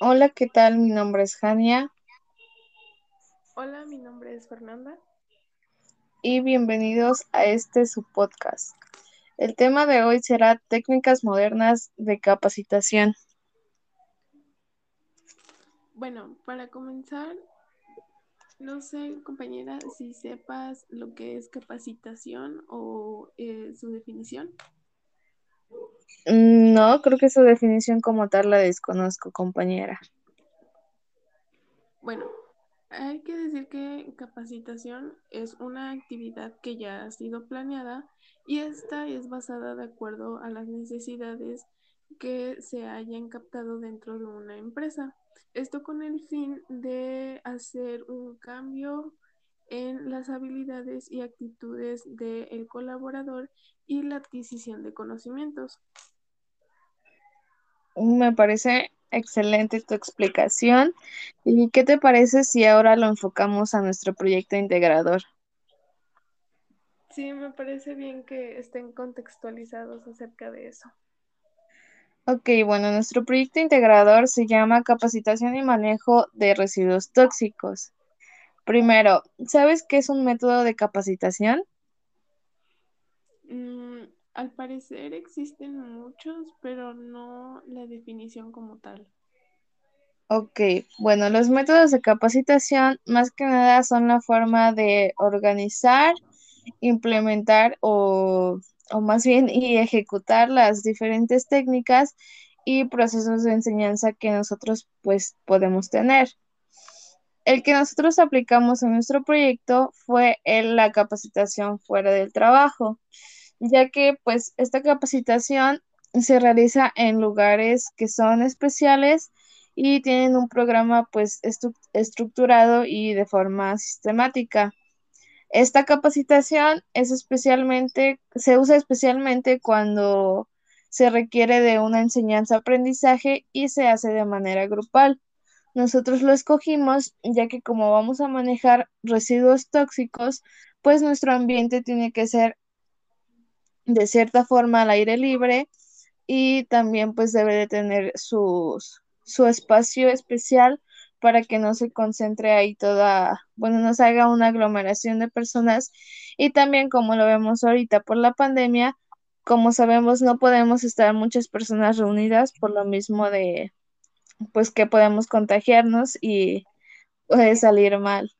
Hola, ¿qué tal? Mi nombre es Jania Hola, mi nombre es Fernanda. y bienvenidos a este su podcast. El tema de hoy será técnicas modernas de capacitación. Bueno, para comenzar, no sé, compañera, si sepas lo que es capacitación o eh, su definición. Mm, No, creo que su definición como tal la desconozco, compañera. Bueno, hay que decir que capacitación es una actividad que ya ha sido planeada y esta es basada de acuerdo a las necesidades que se hayan captado dentro de una empresa. Esto con el fin de hacer un cambio en las habilidades y actitudes del colaborador y la adquisición de conocimientos. Me parece excelente tu explicación. ¿Y qué te parece si ahora lo enfocamos a nuestro proyecto integrador? Sí, me parece bien que estén contextualizados acerca de eso. Ok, bueno, nuestro proyecto integrador se llama Capacitación y Manejo de Residuos Tóxicos. Primero, ¿sabes qué es un método de capacitación? Mm, al parecer existen muchos, pero no la definición como tal. Ok, bueno, los métodos de capacitación más que nada son la forma de organizar, implementar o, o más bien y ejecutar las diferentes técnicas y procesos de enseñanza que nosotros pues podemos tener. El que nosotros aplicamos en nuestro proyecto fue la capacitación fuera del trabajo, ya que pues esta capacitación se realiza en lugares que son especiales y tienen un programa pues estructurado y de forma sistemática. Esta capacitación es especialmente, se usa especialmente cuando se requiere de una enseñanza-aprendizaje y se hace de manera grupal. Nosotros lo escogimos ya que como vamos a manejar residuos tóxicos, pues nuestro ambiente tiene que ser de cierta forma al aire libre y también pues debe de tener sus, su espacio especial para que no se concentre ahí toda, bueno, no se haga una aglomeración de personas. Y también como lo vemos ahorita por la pandemia, como sabemos no podemos estar muchas personas reunidas por lo mismo de pues que podemos contagiarnos y puede salir mal.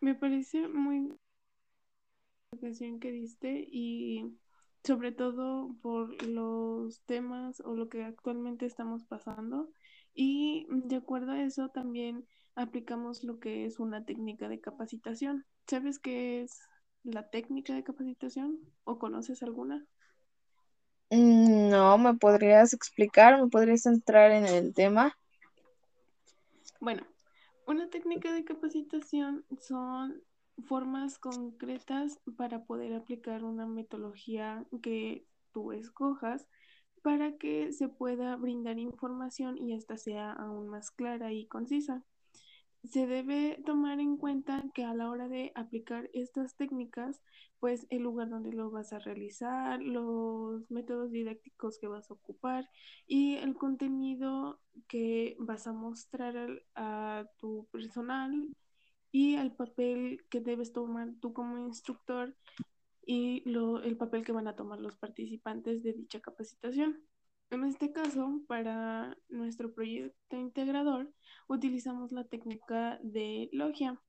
Me parece muy atención que diste y sobre todo por los temas o lo que actualmente estamos pasando. Y de acuerdo a eso también aplicamos lo que es una técnica de capacitación. ¿Sabes qué es la técnica de capacitación o conoces alguna? Mm, No, ¿me podrías explicar? ¿Me podrías entrar en el tema? Bueno, una técnica de capacitación son formas concretas para poder aplicar una metodología que tú escojas para que se pueda brindar información y esta sea aún más clara y concisa. Se debe tomar en que a la hora de aplicar estas técnicas, pues el lugar donde lo vas a realizar, los métodos didácticos que vas a ocupar y el contenido que vas a mostrar a tu personal y el papel que debes tomar tú como instructor y lo, el papel que van a tomar los participantes de dicha capacitación. En este caso, para nuestro proyecto integrador, utilizamos la técnica de logia.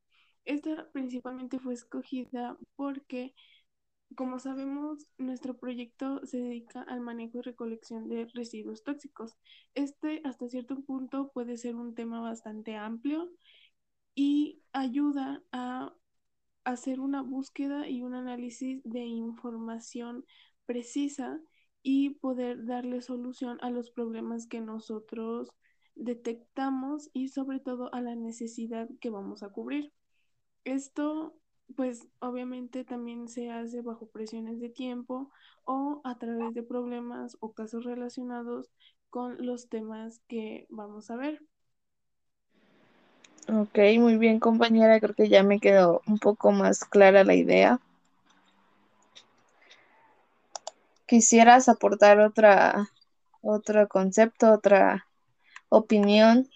Esta principalmente fue escogida porque, como sabemos, nuestro proyecto se dedica al manejo y recolección de residuos tóxicos. Este, hasta cierto punto, puede ser un tema bastante amplio y ayuda a hacer una búsqueda y un análisis de información precisa y poder darle solución a los problemas que nosotros detectamos y sobre todo a la necesidad que vamos a cubrir. Esto, pues obviamente también se hace bajo presiones de tiempo o a través de problemas o casos relacionados con los temas que vamos a ver. Ok, muy bien, compañera. Creo que ya me quedó un poco más clara la idea. quisieras aportar otra, otro concepto, otra opinión.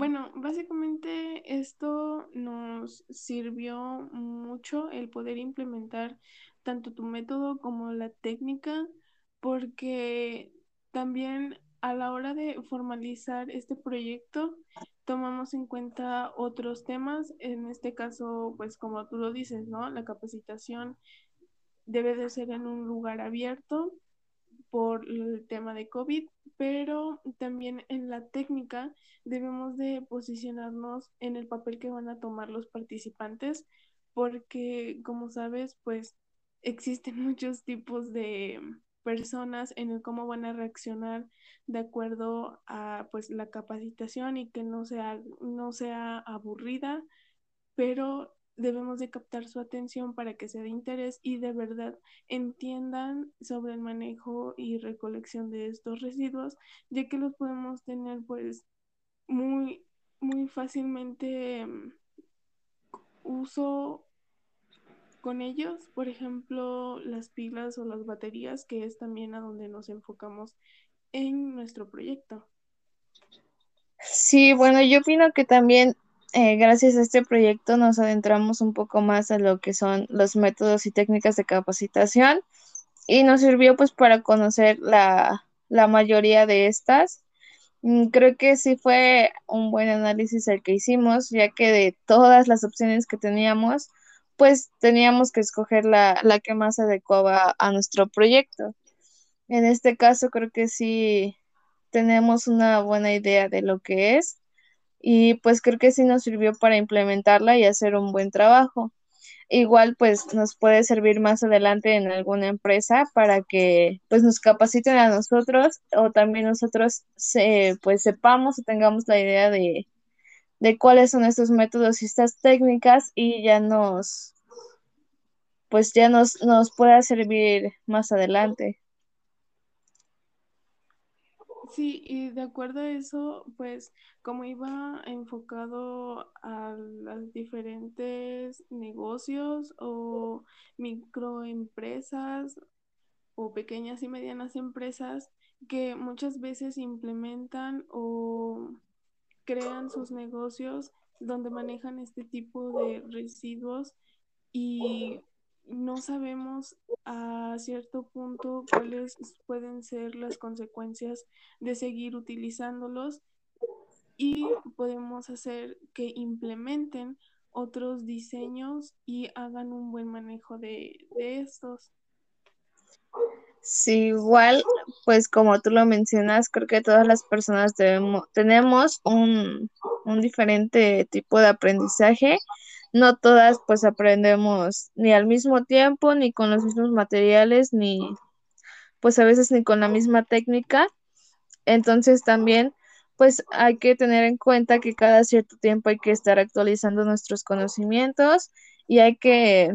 Bueno, básicamente esto nos sirvió mucho el poder implementar tanto tu método como la técnica, porque también a la hora de formalizar este proyecto tomamos en cuenta otros temas, en este caso, pues como tú lo dices, ¿no? La capacitación debe de ser en un lugar abierto por el tema de COVID, pero también en la técnica debemos de posicionarnos en el papel que van a tomar los participantes, porque como sabes, pues existen muchos tipos de personas en el cómo van a reaccionar de acuerdo a pues la capacitación y que no sea no sea aburrida, pero debemos de captar su atención para que sea de interés y de verdad entiendan sobre el manejo y recolección de estos residuos, ya que los podemos tener pues muy, muy fácilmente um, uso con ellos, por ejemplo, las pilas o las baterías, que es también a donde nos enfocamos en nuestro proyecto. Sí, bueno, yo opino que también eh, gracias a este proyecto nos adentramos un poco más a lo que son los métodos y técnicas de capacitación y nos sirvió pues para conocer la, la mayoría de estas. Mm, Creo que sí fue un buen análisis el que hicimos, ya que de todas las opciones que teníamos, pues teníamos que escoger la, la que más adecuaba a nuestro proyecto. En este caso creo que sí tenemos una buena idea de lo que es y pues creo que sí nos sirvió para implementarla y hacer un buen trabajo. Igual pues nos puede servir más adelante en alguna empresa para que pues nos capaciten a nosotros o también nosotros se, pues sepamos o tengamos la idea de, de cuáles son estos métodos y estas técnicas y ya nos pues ya nos, nos pueda servir más adelante. Sí, y de acuerdo a eso, pues como iba enfocado a los diferentes negocios o microempresas o pequeñas y medianas empresas que muchas veces implementan o crean sus negocios donde manejan este tipo de residuos y no sabemos a cierto punto cuáles pueden ser las consecuencias de seguir utilizándolos y podemos hacer que implementen otros diseños y hagan un buen manejo de, de estos. Sí, igual, pues como tú lo mencionas, creo que todas las personas debemos, tenemos un, un diferente tipo de aprendizaje. No todas pues aprendemos ni al mismo tiempo, ni con los mismos materiales, ni pues a veces ni con la misma técnica. Entonces también pues hay que tener en cuenta que cada cierto tiempo hay que estar actualizando nuestros conocimientos y hay que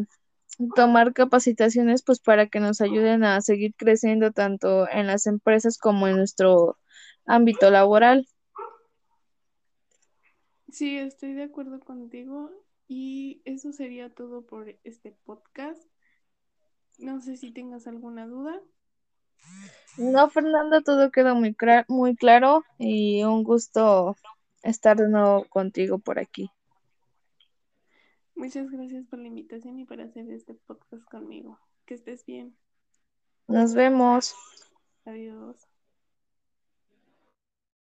tomar capacitaciones pues para que nos ayuden a seguir creciendo tanto en las empresas como en nuestro ámbito laboral. Sí, estoy de acuerdo contigo y eso sería todo por este podcast. No sé si tengas alguna duda. No, Fernando, todo quedó muy, muy claro y un gusto estar de nuevo contigo por aquí. Muchas gracias por la invitación y por hacer este podcast conmigo. Que estés bien. Nos vemos. Adiós.